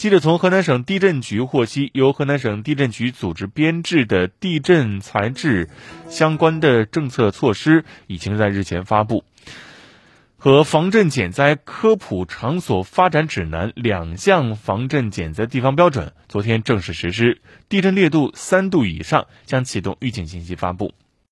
记者从河南省地震局获悉由河南省地震局组织编制的地震材质相关的政策措施已经在日前发布。和防震减灾科普场所发展指南两项防震减灾地方标准昨天正式实施地震烈度三度以上将启动预警信息发布。